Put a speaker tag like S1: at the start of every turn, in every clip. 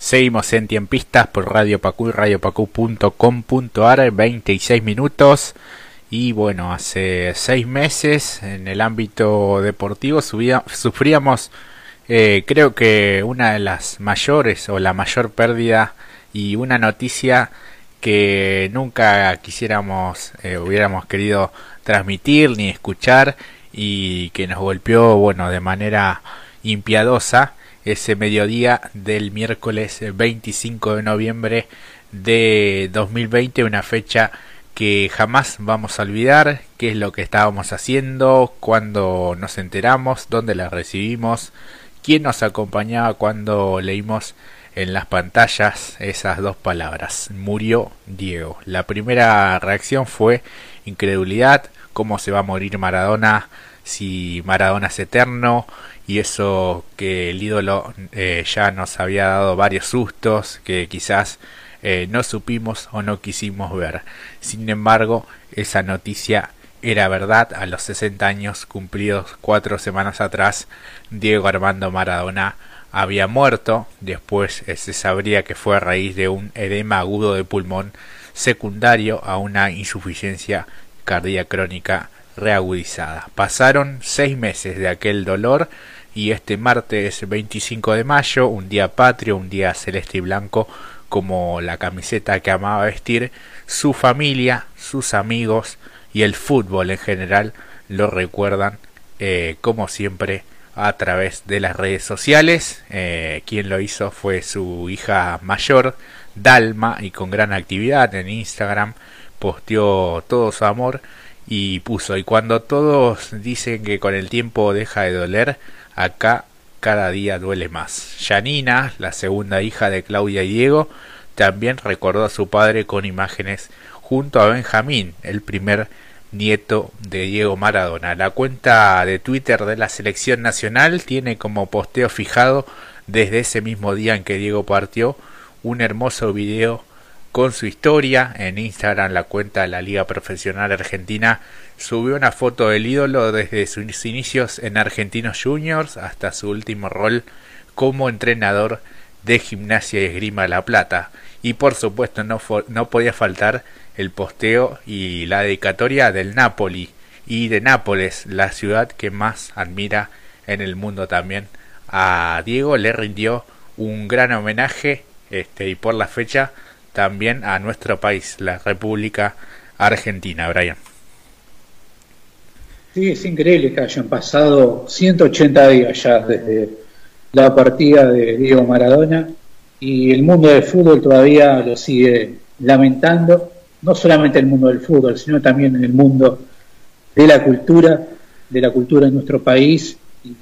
S1: Seguimos en Tiempistas por Radio Pacu y radiopacu.com.ar, 26 minutos. Y bueno, hace seis meses en el ámbito deportivo sufríamos, eh, creo que una de las mayores o la mayor pérdida y una noticia que nunca quisiéramos, eh, hubiéramos querido transmitir ni escuchar y que nos golpeó, bueno, de manera impiadosa ese mediodía del miércoles 25 de noviembre de 2020, una fecha que jamás vamos a olvidar, qué es lo que estábamos haciendo, cuándo nos enteramos, dónde la recibimos, quién nos acompañaba cuando leímos en las pantallas esas dos palabras. Murió Diego. La primera reacción fue incredulidad, cómo se va a morir Maradona si Maradona es eterno y eso que el ídolo eh, ya nos había dado varios sustos que quizás eh, no supimos o no quisimos ver. Sin embargo, esa noticia era verdad a los 60 años cumplidos cuatro semanas atrás. Diego Armando Maradona había muerto, después se sabría que fue a raíz de un edema agudo de pulmón secundario a una insuficiencia cardíaca crónica reagudizada. Pasaron seis meses de aquel dolor y este martes 25 de mayo, un día patrio, un día celeste y blanco, como la camiseta que amaba vestir, su familia, sus amigos y el fútbol en general lo recuerdan eh, como siempre a través de las redes sociales. Eh, quien lo hizo fue su hija mayor, Dalma, y con gran actividad en Instagram posteó todo su amor y puso, y cuando todos dicen que con el tiempo deja de doler, acá cada día duele más. Janina, la segunda hija de Claudia y Diego, también recordó a su padre con imágenes junto a Benjamín, el primer nieto de Diego Maradona. La cuenta de Twitter de la selección nacional tiene como posteo fijado desde ese mismo día en que Diego partió un hermoso video con su historia. En Instagram la cuenta de la Liga Profesional Argentina subió una foto del ídolo desde sus inicios en Argentinos Juniors hasta su último rol como entrenador de Gimnasia y Esgrima La Plata. Y por supuesto no, no podía faltar el posteo y la dedicatoria del Napoli y de Nápoles, la ciudad que más admira en el mundo también. A Diego le rindió un gran homenaje este, y por la fecha también a nuestro país, la República Argentina, Brian.
S2: Sí, es increíble que hayan pasado 180 días ya desde la partida de Diego Maradona y el mundo del fútbol todavía lo sigue lamentando, no solamente el mundo del fútbol, sino también el mundo de la cultura, de la cultura en nuestro país y,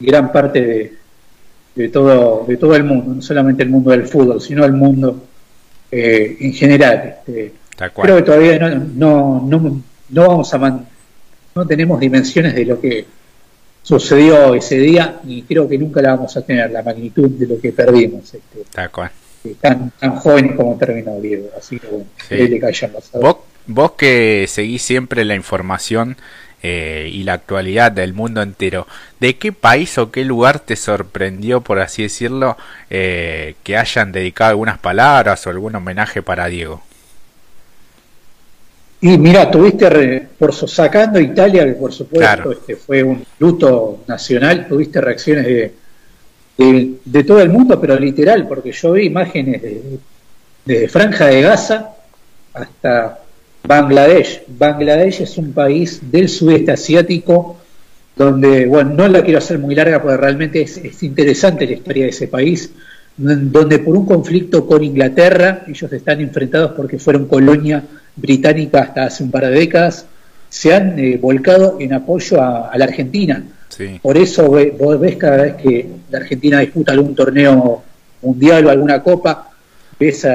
S2: gran parte de, todo, de todo el mundo, no solamente el mundo del fútbol, sino el mundo eh, en general. Este, creo que todavía no, no, no, no vamos a no tenemos dimensiones de lo que sucedió ese día y creo que nunca la vamos a tener la magnitud de lo que perdimos. Este, eh, Tan, tan jóvenes como terminó Diego. Así que bueno,
S1: ¿Vos, vos que seguís siempre la información eh, y la actualidad del mundo entero. ¿De qué país o qué lugar te sorprendió, por así decirlo, eh, que hayan dedicado algunas palabras o algún homenaje para Diego?
S2: Y mira, tuviste, por sacando Italia, que por supuesto este, fue un luto nacional, tuviste reacciones de, de, todo el mundo, pero literal, porque yo vi imágenes de, de Franja de Gaza hasta Bangladesh. Bangladesh es un país del sudeste asiático donde, bueno, no la quiero hacer muy larga porque realmente es, interesante la historia de ese país, donde por un conflicto con Inglaterra, ellos están enfrentados porque fueron colonia británica hasta hace un par de décadas, se han eh, volcado en apoyo a, la Argentina. Por eso vos ves cada vez que la Argentina disputa algún torneo mundial o alguna copa, ves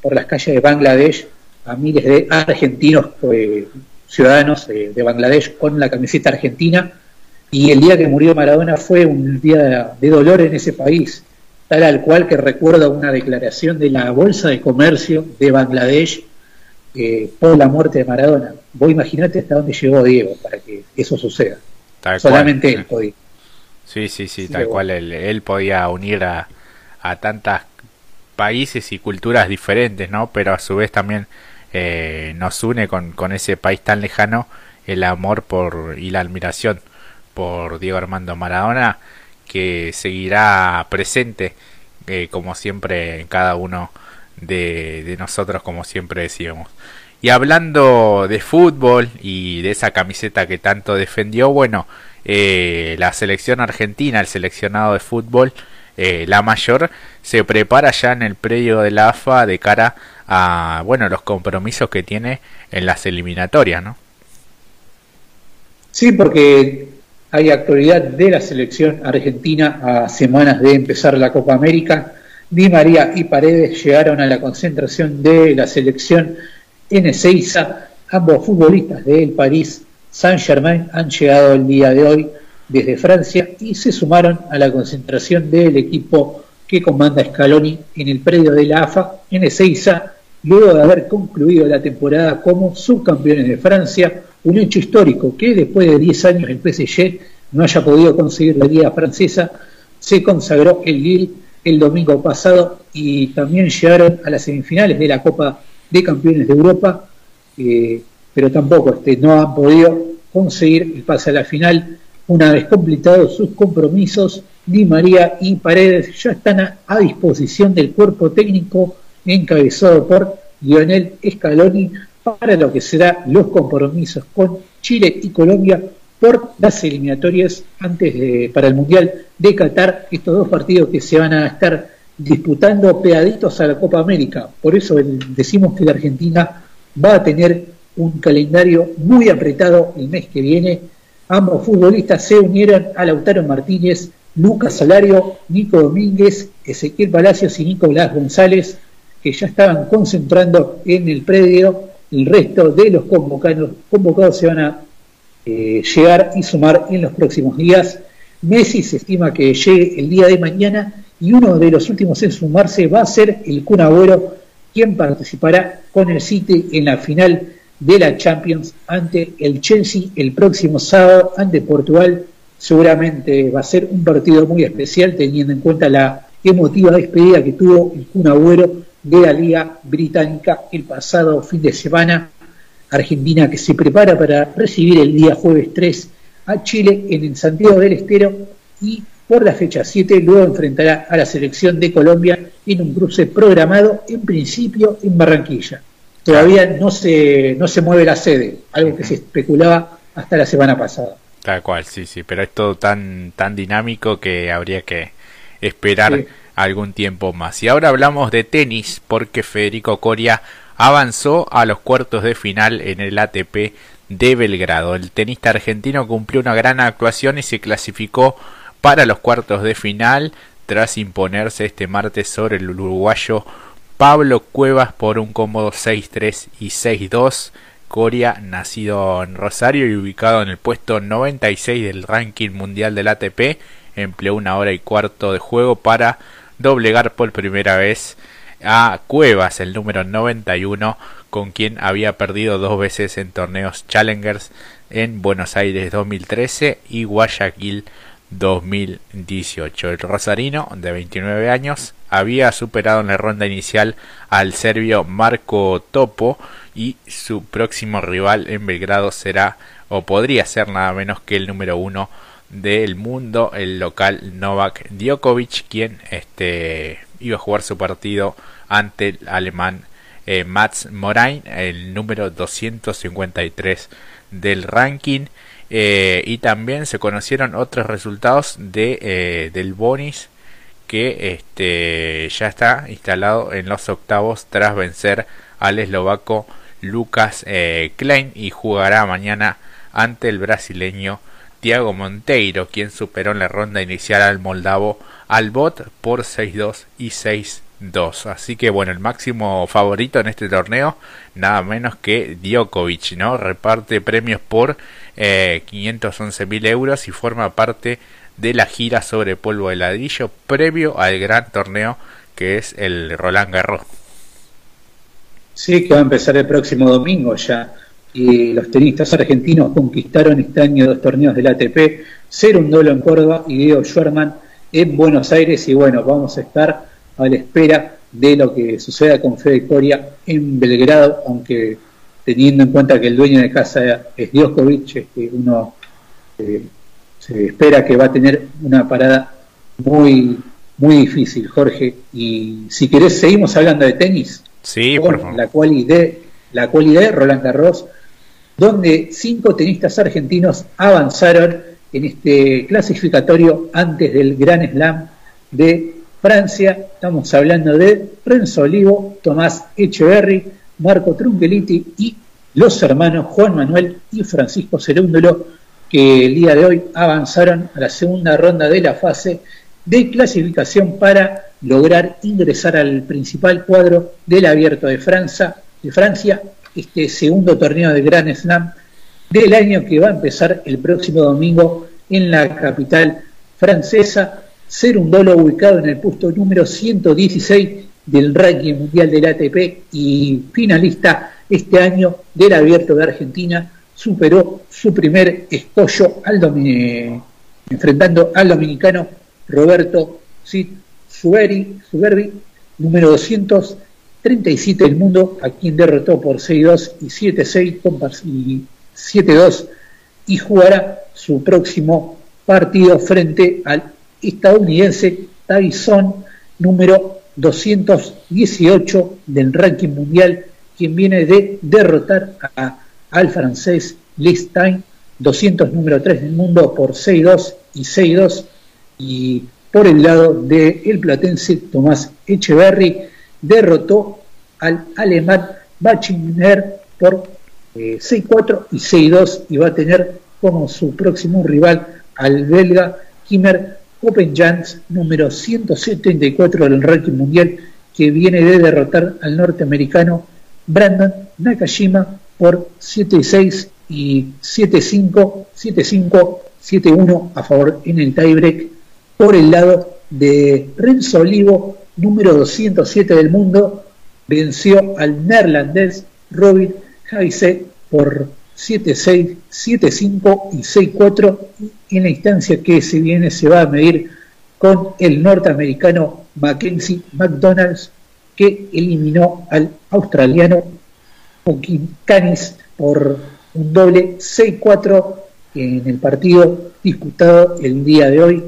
S2: por las calles de Bangladesh a miles de argentinos eh, ciudadanos de Bangladesh con la camiseta argentina y el día que murió Maradona fue un día de dolor en ese país, tal al cual que recuerda una declaración de la Bolsa de Comercio de Bangladesh eh, por la muerte de Maradona. Vos imaginate hasta dónde llegó Diego para que eso suceda. Solamente él podía.
S1: Sí, sí, sí, tal cual él, él podía unir a, a tantas países y culturas diferentes, ¿no? Pero a su vez también eh, nos une con, con ese país tan lejano el amor por y la admiración por Diego Armando Maradona que seguirá presente eh, como siempre en cada uno de, de, nosotros como siempre decíamos. Y hablando de fútbol y de esa camiseta que tanto defendió bueno eh, la selección argentina el seleccionado de fútbol eh, la mayor se prepara ya en el predio de la AFA de cara a bueno los compromisos que tiene en las eliminatorias no
S2: Sí, porque hay actualidad de la selección argentina a semanas de empezar la Copa América. Di María y Paredes llegaron a la concentración de la selección en Ezeiza. Ambos futbolistas del París Saint-Germain han llegado el día de hoy desde Francia y se sumaron a la concentración del equipo que comanda Scaloni en el predio de la AFA en Ezeiza, luego de haber concluido la temporada como subcampeones de Francia un hecho histórico que después de 10 años el PSG no haya podido conseguir la liga francesa, se consagró el Lille el domingo pasado y también llegaron a las semifinales de la Copa de Campeones de Europa, eh, pero tampoco este, no han podido conseguir el pase a la final. Una vez completados sus compromisos, Di María y Paredes ya están a, disposición del cuerpo técnico encabezado por Lionel Scaloni para lo que será los compromisos con Chile y Colombia por las eliminatorias antes de, para el Mundial de Qatar, estos dos partidos que se van a estar disputando pegaditos a la Copa América. Por eso decimos que la Argentina va a tener un calendario muy apretado el mes que viene. Ambos futbolistas se unieron a Lautaro Martínez, Lucas Salario, Nico Domínguez, Ezequiel Palacios y Nicolás González, que ya estaban concentrando en el predio el resto de los convocados, convocados se van a eh, llegar y sumar en los próximos días. Messi se estima que llegue el día de mañana y uno de los últimos en sumarse va a ser el Kun quien participará con el City en la final de la Champions ante el Chelsea el próximo sábado ante Portugal. Seguramente va a ser un partido muy especial teniendo en cuenta la emotiva despedida que tuvo el Kun de la Liga Británica el pasado fin de semana. Argentina que se prepara para recibir el día jueves 3 a Chile en el Santiago del Estero y por la fecha 7 luego enfrentará a la selección de Colombia en un cruce programado en principio en Barranquilla. Todavía no se, no se mueve la sede, algo que se especulaba hasta la semana pasada.
S1: Tal cual, sí, sí, pero es todo tan, tan dinámico que habría que esperar algún tiempo más. Y ahora hablamos de tenis porque Federico Coria avanzó a los cuartos de final en el ATP de Belgrado. El tenista argentino cumplió una gran actuación y se clasificó para los cuartos de final tras imponerse este martes sobre el uruguayo Pablo Cuevas por un cómodo 6-3 y 6-2. Coria, nacido en Rosario y ubicado en el puesto 96 del ranking mundial del ATP, empleó una hora y cuarto de juego para doblegar por primera vez a Cuevas, el número 91, con quien había perdido dos veces en torneos Challengers en Buenos Aires 2013 y Guayaquil 2018. El rosarino, de 29 años, había superado en la ronda inicial al serbio Marco Topo y su próximo rival en Belgrado será o podría ser nada menos que el número uno del mundo, el local Novak Djokovic, quien este, iba a jugar su partido ante el alemán eh, Mats Morain, el número 253 del ranking. Eh, y también se conocieron otros resultados de, eh, del Bonis que este, ya está instalado en los octavos tras vencer al eslovaco Lucas Klein y jugará mañana ante el brasileño Tiago Monteiro, quien superó en la ronda inicial al moldavo Albot por 6-2 y 6-2. Así que bueno, el máximo favorito en este torneo, nada menos que Djokovic, ¿no? Reparte premios por eh, 511 mil euros y forma parte de la gira sobre polvo de ladrillo previo al gran torneo que es el Roland Garros.
S2: Sí, que va a empezar el próximo domingo ya y los tenistas argentinos conquistaron este año dos torneos del ATP, Dolo en Córdoba y Diego Schwerman en Buenos Aires y bueno, vamos a estar a la espera de lo que suceda con Fede Coria en Belgrado, aunque teniendo en cuenta que el dueño de casa es Djokovic, este, uno eh, se espera que va a tener una parada muy muy difícil, Jorge. Y si querés, seguimos hablando de tenis.
S1: Sí, por favor.
S2: La cualidad, la cualidad de Roland Garros, donde cinco tenistas argentinos avanzaron en este clasificatorio antes del Gran Slam de Francia. Estamos hablando de Renzo Olivo, Tomás Echeverry, Marco Trungeliti y los hermanos Juan Manuel y Francisco Cerúndulo, que el día de hoy avanzaron a la segunda ronda de la fase de clasificación para lograr ingresar al principal cuadro del Abierto de Francia, de Francia, este segundo torneo de Grand Slam del año que va a empezar el próximo domingo en la capital francesa. Ser un dolo ubicado en el puesto número 116 del ranking mundial del ATP y finalista este año del Abierto de Argentina, superó su primer escollo al enfrentando al dominicano Roberto Cid Suberbi, número 237 del mundo, a quien derrotó por 6-2 y 7-6 y 7-2 y jugará su próximo partido frente al estadounidense Tyson, número 218 del ranking mundial, quien viene de derrotar al francés Listein, 200 número 3 del mundo por 6-2 y 6-2 y por el lado del el platense Tomás Echeverry derrotó al alemán Bachiner por 6-4 eh, y 6-2 y va a tener como su próximo rival al belga Kimmer Jans, número 174 del ranking mundial, que viene de derrotar al norteamericano Brandon Nakashima por 7-6 y 7-5, 7-5, 7-1 a favor en el tiebreak por el lado de Renzo Olivo, número 207 del mundo, venció al neerlandés Robin Heise por 7-6, 7-5 y 6-4 en la instancia que se viene se va a medir con el norteamericano Mackenzie McDonald's que eliminó al australiano Joaquín Canis por un doble 6-4 en el partido disputado el día de hoy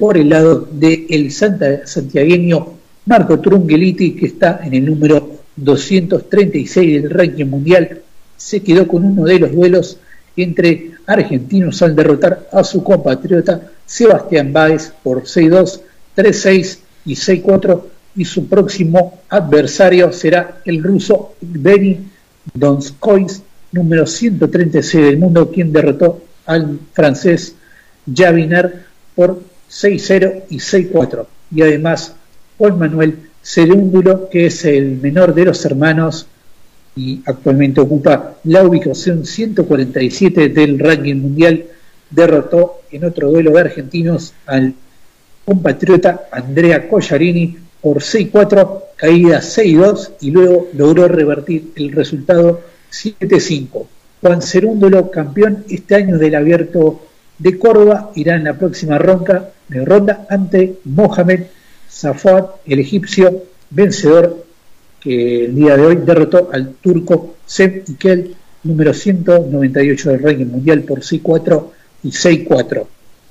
S2: por el lado del el Santa, santiagueño Marco Trungeliti, que está en el número 236 del ranking mundial, se quedó con uno de los duelos entre argentinos al derrotar a su compatriota Sebastián Báez por 6-2, 3-6 y 6-4 y su próximo adversario será el ruso Benny Donskois, número 136 del mundo, quien derrotó al francés Javiner por 6-0 y 6-4. Y además, Juan Manuel Cerúndulo, que es el menor de los hermanos y actualmente ocupa la ubicación 147 del ranking mundial, derrotó en otro duelo de argentinos al compatriota Andrea Collarini por 6-4, caída 6-2 y luego logró revertir el resultado 7-5. Juan Cerúndulo, campeón este año del abierto de Córdoba, irá en la próxima ronda de ronda ante Mohamed Safad, el egipcio vencedor que el día de hoy derrotó al turco Seb Ikel, número 198 del ranking mundial por 6-4 y 6-4.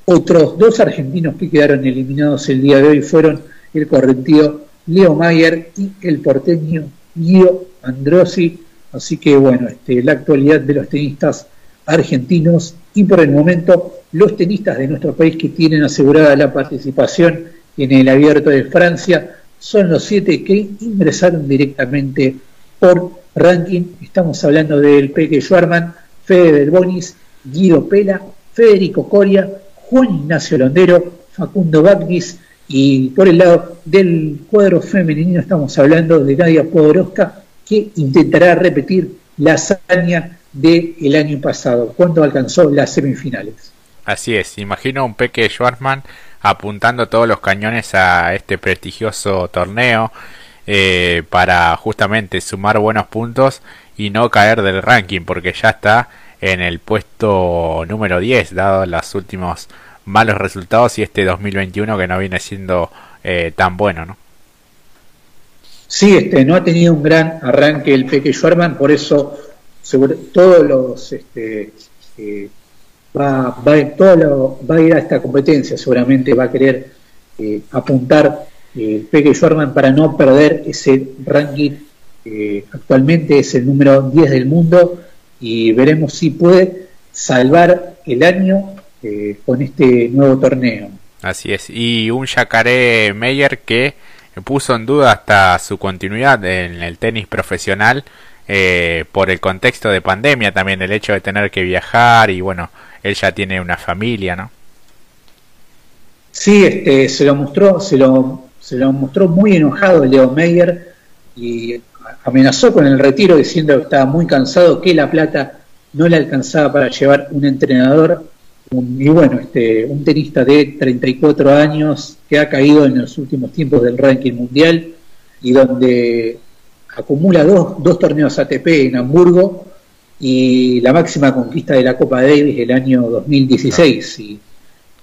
S2: Otros dos argentinos que quedaron eliminados el día de hoy fueron el correntido Leo Mayer y el porteño Guido Androsi. Así que bueno, este, la actualidad de los tenistas argentinos y por el momento los tenistas de nuestro país que tienen asegurada la participación en el abierto de Francia son los siete que ingresaron directamente por ranking. Estamos hablando del Peque Schwarman, Fede Del Bonis, Guido Pela, Federico Coria, Juan Ignacio Londero, Facundo Bagnis y por el lado del cuadro femenino estamos hablando de Nadia Podoroska que intentará repetir la hazaña del año pasado, cuando alcanzó las semifinales.
S1: Así es, imagino un Peque Schwarzman apuntando todos los cañones a este prestigioso torneo eh, para justamente sumar buenos puntos y no caer del ranking porque ya está en el puesto número 10 dado los últimos malos resultados y este 2021 que no viene siendo eh, tan bueno, ¿no?
S2: Sí, este, no ha tenido un gran arranque el Peque Schwarman, por eso sobre, todos los este, eh, va, va, todo va a ir a esta competencia, seguramente va a querer eh, apuntar el eh, Peque Schwarman para no perder ese ranking. actualmente es el número 10 del mundo y veremos si puede salvar el año con este nuevo torneo.
S1: Así es, y un Yacaré Meyer que puso en duda hasta su continuidad en el tenis profesional eh, por el contexto de pandemia también, el hecho de tener que viajar y bueno, él ya tiene una familia, ¿no?
S2: Sí, este, se lo mostró, se lo, se lo mostró muy enojado Leo Meyer y amenazó con el retiro diciendo que estaba muy cansado, que la plata no le alcanzaba para llevar un entrenador y bueno, este, un tenista de 34 años que ha caído en los últimos tiempos del ranking mundial y donde acumula dos, dos torneos ATP en Hamburgo y la máxima conquista de la Copa Davis el año 2016, si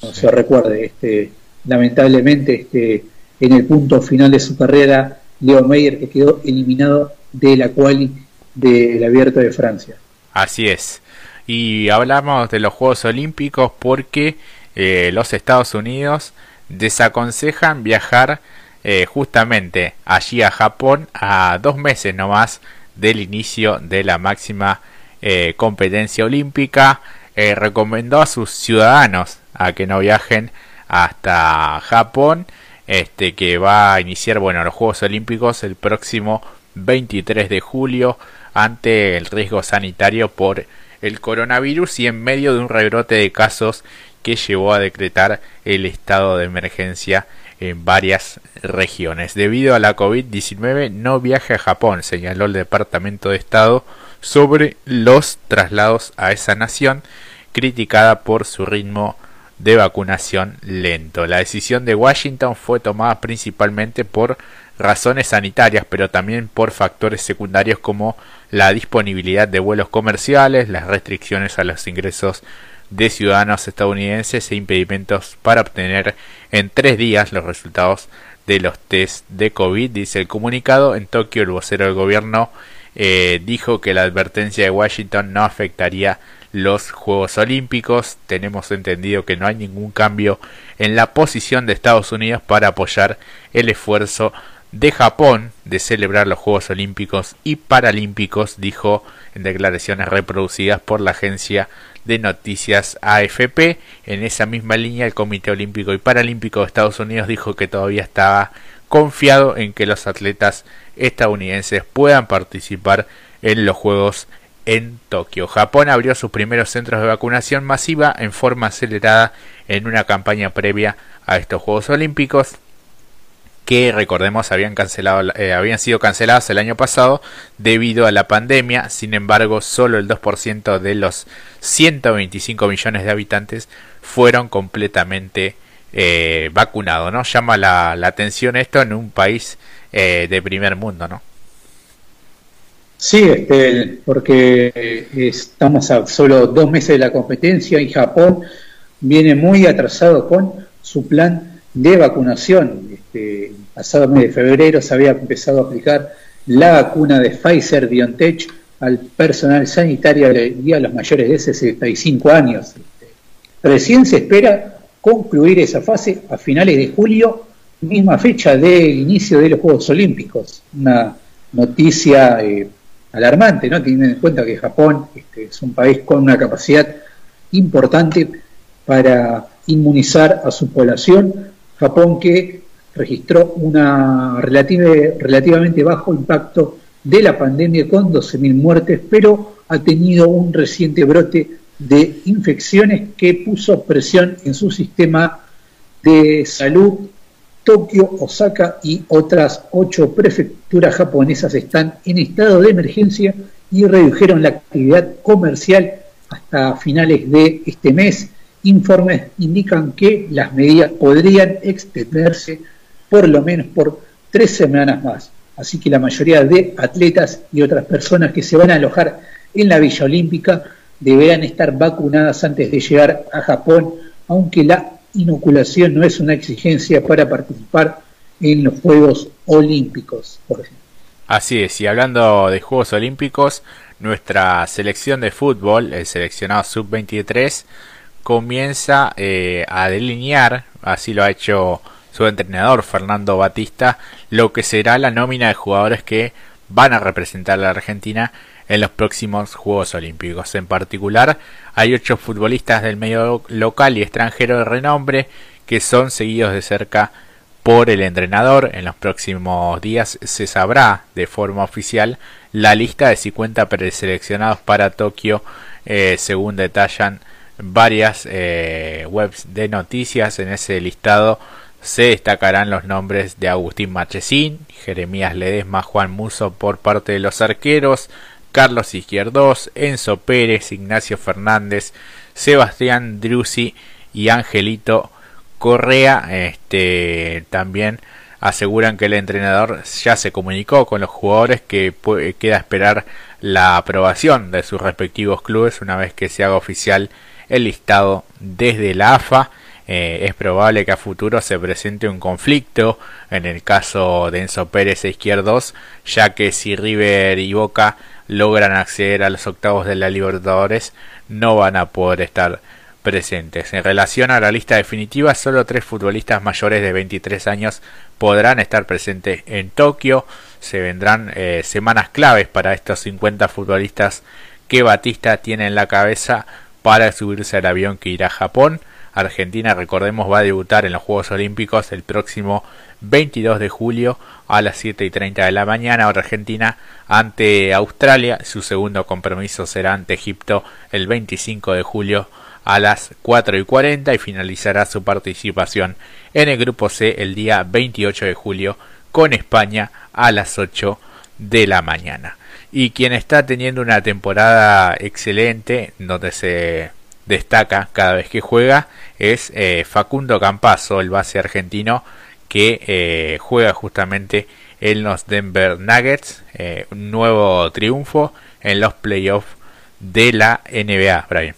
S2: no se recuerde. Este, lamentablemente, este, en el punto final de su carrera, Leo Meyer que quedó eliminado de la quali del Abierto de Francia.
S1: Así es y hablamos de los Juegos Olímpicos porque eh, los Estados Unidos desaconsejan viajar eh, justamente allí a Japón a dos meses nomás del inicio de la máxima eh, competencia olímpica. recomendó a sus ciudadanos a que no viajen hasta Japón, este que va a iniciar bueno los Juegos Olímpicos el próximo 23 de julio ante el riesgo sanitario por el coronavirus y en medio de un rebrote de casos que llevó a decretar el estado de emergencia en varias regiones. Debido a la COVID-19 no viaje a Japón, señaló el Departamento de Estado sobre los traslados a esa nación, criticada por su ritmo de vacunación lento. La decisión de Washington fue tomada principalmente por razones sanitarias, pero también por factores secundarios como la disponibilidad de vuelos comerciales, las restricciones a los ingresos de ciudadanos estadounidenses e impedimentos para obtener en tres días los resultados de los test de COVID, dice el comunicado. En Tokio, el vocero del gobierno eh, dijo que la advertencia de Washington no afectaría los Juegos Olímpicos. Tenemos entendido que no hay ningún cambio en la posición de Estados Unidos para apoyar el esfuerzo de Japón de celebrar los Juegos Olímpicos y Paralímpicos, dijo en declaraciones reproducidas por la agencia de noticias AFP. En esa misma línea, el Comité Olímpico y Paralímpico de Estados Unidos dijo que todavía estaba confiado en que los atletas estadounidenses puedan participar en los Juegos en Tokio. Japón abrió sus primeros centros de vacunación masiva en forma acelerada en una campaña previa a estos Juegos Olímpicos que recordemos habían cancelado eh, habían sido canceladas el año pasado debido a la pandemia. Sin embargo solo el 2% de los 125 millones de habitantes fueron completamente eh, vacunados no llama la, atención esto en un país eh, de primer mundo no
S2: sí este, porque estamos a solo dos meses de la competencia y Japón viene muy atrasado con su plan de vacunación. Este, pasado mes de febrero se había empezado a aplicar la vacuna de Pfizer BioNTech al personal sanitario y a los mayores de 65 años. Este, recién se espera concluir esa fase a finales de julio, misma fecha del inicio de los Juegos Olímpicos. Una noticia eh, alarmante, ¿no? teniendo en cuenta que Japón este, es un país con una capacidad importante para inmunizar a su población Japón que registró una relativamente bajo impacto de la pandemia con 12.000 muertes, pero ha tenido un reciente brote de infecciones que puso presión en su sistema de salud. Tokio, Osaka y otras ocho prefecturas japonesas están en estado de emergencia y redujeron la actividad comercial hasta finales de este mes informes indican que las medidas podrían extenderse por lo menos por tres semanas más. Así que la mayoría de atletas y otras personas que se van a alojar en la Villa Olímpica deberán estar vacunadas antes de llegar a Japón, aunque la inoculación no es una exigencia para participar en los Juegos Olímpicos.
S1: Así es, y hablando de Juegos Olímpicos, nuestra selección de fútbol, el seleccionado sub-23, comienza eh, a delinear, así lo ha hecho su entrenador Fernando Batista, lo que será la nómina de jugadores que van a representar a la Argentina en los próximos Juegos Olímpicos. En particular, hay ocho futbolistas del medio local y extranjero de renombre que son seguidos de cerca por el entrenador. En los próximos días se sabrá de forma oficial la lista de 50 preseleccionados para Tokio, eh, según detallan varias eh, webs de noticias. En ese listado se destacarán los nombres de Agustín Machesín, Jeremías Ledesma, Juan Muso por parte de los arqueros, Carlos Izquierdos, Enzo Pérez, Ignacio Fernández, Sebastián Drusi y Angelito Correa. Este, también aseguran que el entrenador ya se comunicó con los jugadores que queda esperar la aprobación de sus respectivos clubes una vez que se haga oficial el listado desde la AFA. Eh, es probable que a futuro se presente un conflicto en el caso de Enzo Pérez e Izquierdos, ya que si River y Boca logran acceder a los octavos de la Libertadores, no van a poder estar presentes. En relación a la lista definitiva, solo tres futbolistas mayores de 23 años podrán estar presentes en Tokio. Se vendrán eh, semanas claves para estos 50 futbolistas que Batista tiene en la cabeza para subirse al avión que irá a Japón. Argentina, recordemos, va a debutar en los Juegos Olímpicos el próximo 22 de julio a las 7 y 30 de la mañana, ahora Argentina ante Australia. Su segundo compromiso será ante Egipto el 25 de julio a las 4 y 40 y finalizará su participación en el grupo C el día 28 de julio con España a las 8 de la mañana. Y quien está teniendo una temporada excelente, donde se destaca cada vez que juega, es eh, Facundo Campazo, el base argentino, que eh, juega justamente en los Denver Nuggets. Eh, un nuevo triunfo en los playoffs de la NBA, Brian.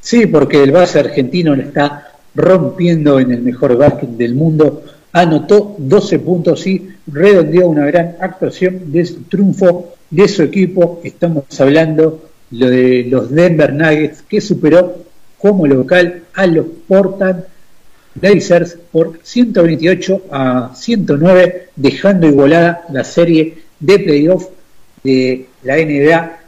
S2: Sí, porque el base argentino le está rompiendo en el mejor básquet del mundo. Anotó 12 puntos y redondeó una gran actuación de su triunfo de su equipo. Estamos hablando de los Denver Nuggets que superó como local a los Portland Blazers por 128 a 109, dejando igualada la serie de playoff de la NBA,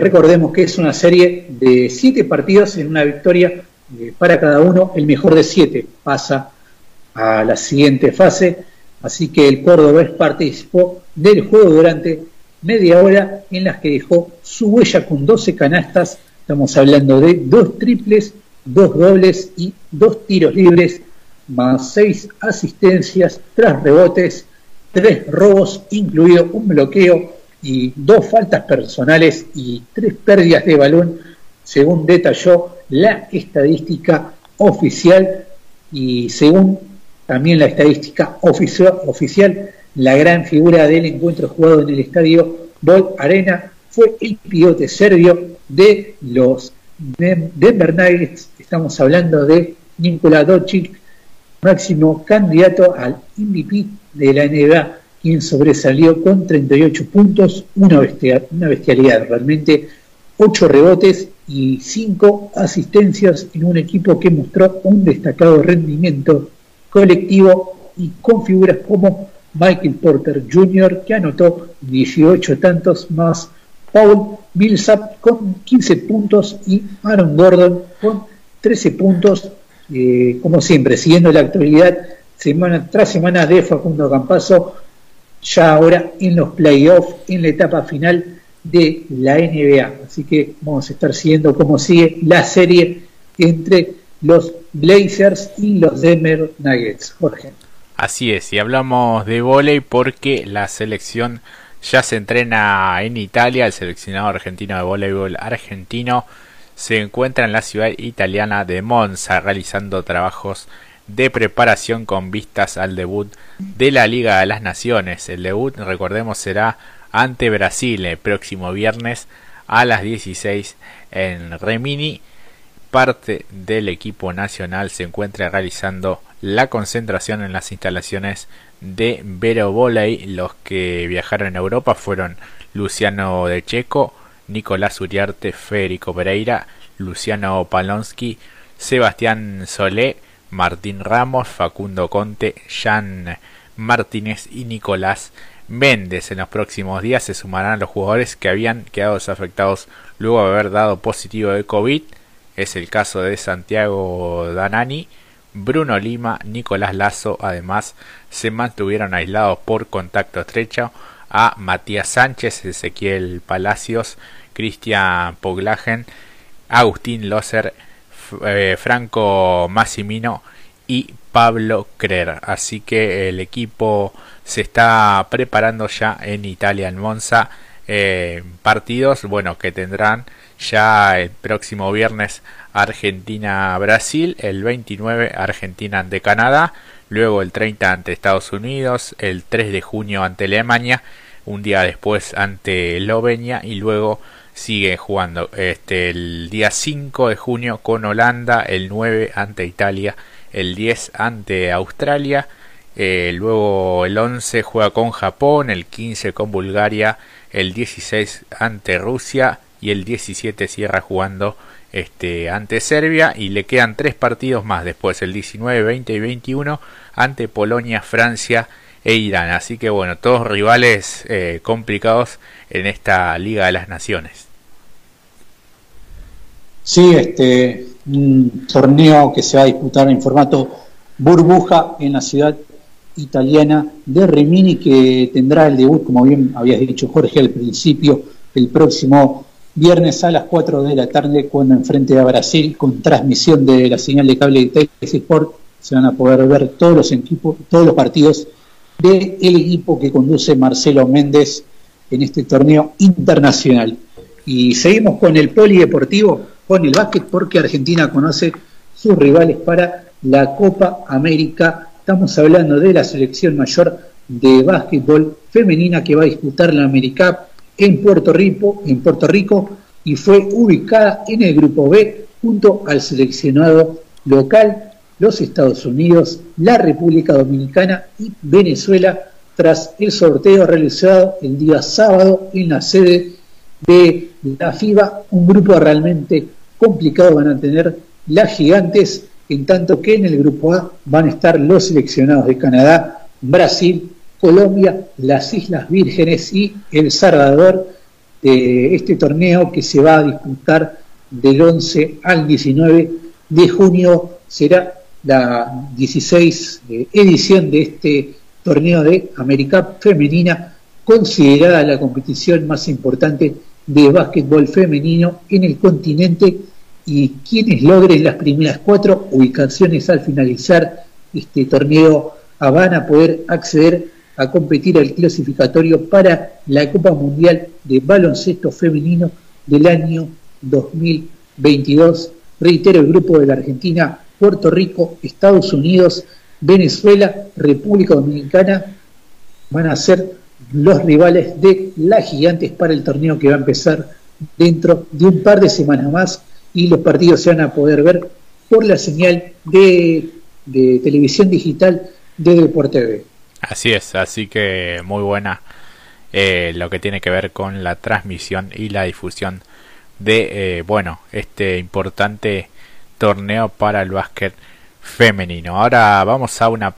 S2: recordemos que es una serie de 7 partidos en una victoria eh, para cada uno, el mejor de 7 pasa a la siguiente fase, así que el Córdoba participó del juego durante media hora en las que dejó su huella con 12 canastas, estamos hablando de dos triples, dos dobles y dos tiros libres, más seis asistencias, tres rebotes, tres robos, incluido un bloqueo y dos faltas personales y tres pérdidas de balón, según detalló la estadística oficial. Y según también la estadística oficial, la gran figura del encuentro jugado en el estadio Bol Arena fue el pivote serbio de los Denver Nuggets. Estamos hablando de Nikola Doncic, máximo candidato al MVP de la NBA, quien sobresalió con 38 puntos, una, una bestialidad realmente, 8 rebotes y 5 asistencias en un equipo que mostró un destacado rendimiento colectivo y con figuras como Michael Porter Jr., que anotó 18 tantos más, Paul Millsap con 15 puntos y Aaron Gordon con 13 puntos, eh, como siempre, siguiendo la actualidad semana tras semana de Facundo Campazo, ya ahora en los playoffs, en la etapa final de la NBA. Así que vamos a estar siguiendo cómo sigue la serie entre los Blazers y los Denver Nuggets. Jorge.
S1: Así es, y hablamos de volei porque la selección ya se entrena en Italia, el seleccionado argentino de voleibol argentino se encuentra en la ciudad italiana de Monza realizando trabajos de preparación con vistas al debut de la Liga de las Naciones. El debut, recordemos, será ante Brasil el próximo viernes a las 16 en Remini. Parte del equipo nacional se encuentra realizando la concentración en las instalaciones de Vero Volley. Los que viajaron a Europa fueron Luciano de Checo, Nicolás Uriarte, Federico Pereira, Luciano Palonsky, Sebastián Solé, Martín Ramos, Facundo Conte, Jan Martínez y Nicolás Méndez. En los próximos días se sumarán los jugadores que habían quedado desafectados luego de haber dado positivo de COVID. Es el caso de Santiago Danani, Bruno Lima, Nicolás Lazo. Además, se mantuvieron aislados por contacto estrecho a Matías Sánchez, Ezequiel Palacios, Cristian Poglagen, Agustín Loser, eh, Franco Massimino y Pablo Crer. Así que el equipo se está preparando ya en Italia, en Monza, eh, partidos, bueno, que tendrán ya el próximo viernes Argentina-Brasil, el 29 Argentina ante Canadá, luego el 30 ante Estados Unidos, el 3 de junio ante Alemania, un día después ante Eslovenia y luego sigue jugando. Este el día 5 de junio con Holanda, el 9 ante Italia, el 10 ante Australia, eh, luego el 11 juega con Japón, el 15 con Bulgaria, el 16 ante Rusia y el 17 cierra jugando este ante Serbia y le quedan tres partidos más después el 19, 20 y 21 ante Polonia, Francia e Irán. Así que bueno, todos rivales eh, complicados en esta Liga de las Naciones.
S2: Sí, este, un torneo que se va a disputar en formato burbuja en la ciudad italiana de Rimini que tendrá el debut, como bien habías dicho Jorge al principio, el próximo viernes a las 4 de la tarde cuando enfrente a Brasil con transmisión de la señal de cable de Sport se van a poder ver todos los equipos, todos los partidos del equipo que conduce Marcelo Méndez en este torneo internacional. Y seguimos con el polideportivo con el básquet porque Argentina conoce sus rivales para la Copa América. Estamos hablando de la selección mayor de básquetbol femenina que va a disputar la AmeriCup en Puerto Rico, en Puerto Rico y fue ubicada en el grupo B junto al seleccionado local los Estados Unidos, la República Dominicana y Venezuela tras el sorteo realizado el día sábado en la sede de la FIBA, un grupo realmente complicado van a tener las gigantes, en tanto que en el grupo A van a estar los seleccionados de Canadá, Brasil, Colombia, las Islas Vírgenes y El Salvador de este torneo que se va a disputar del 11 al 19 de junio. Será la 16 eh, edición de este torneo de América Femenina, considerada la competición más importante de básquetbol femenino en el continente y quienes logren las primeras cuatro ubicaciones al finalizar este torneo van a poder acceder a competir al clasificatorio para la Copa Mundial de Baloncesto Femenino del año 2022. Reitero, el grupo de la Argentina, Puerto Rico, Estados Unidos, Venezuela, República Dominicana van a ser los rivales de las gigantes para el torneo que va a empezar dentro de un par de semanas más y los partidos se van a poder ver por la señal de, televisión digital de Deporte
S1: Así es, así que muy buena eh, lo que tiene que ver con la transmisión y la difusión de, eh, bueno, este importante torneo para el básquet femenino. Ahora vamos a una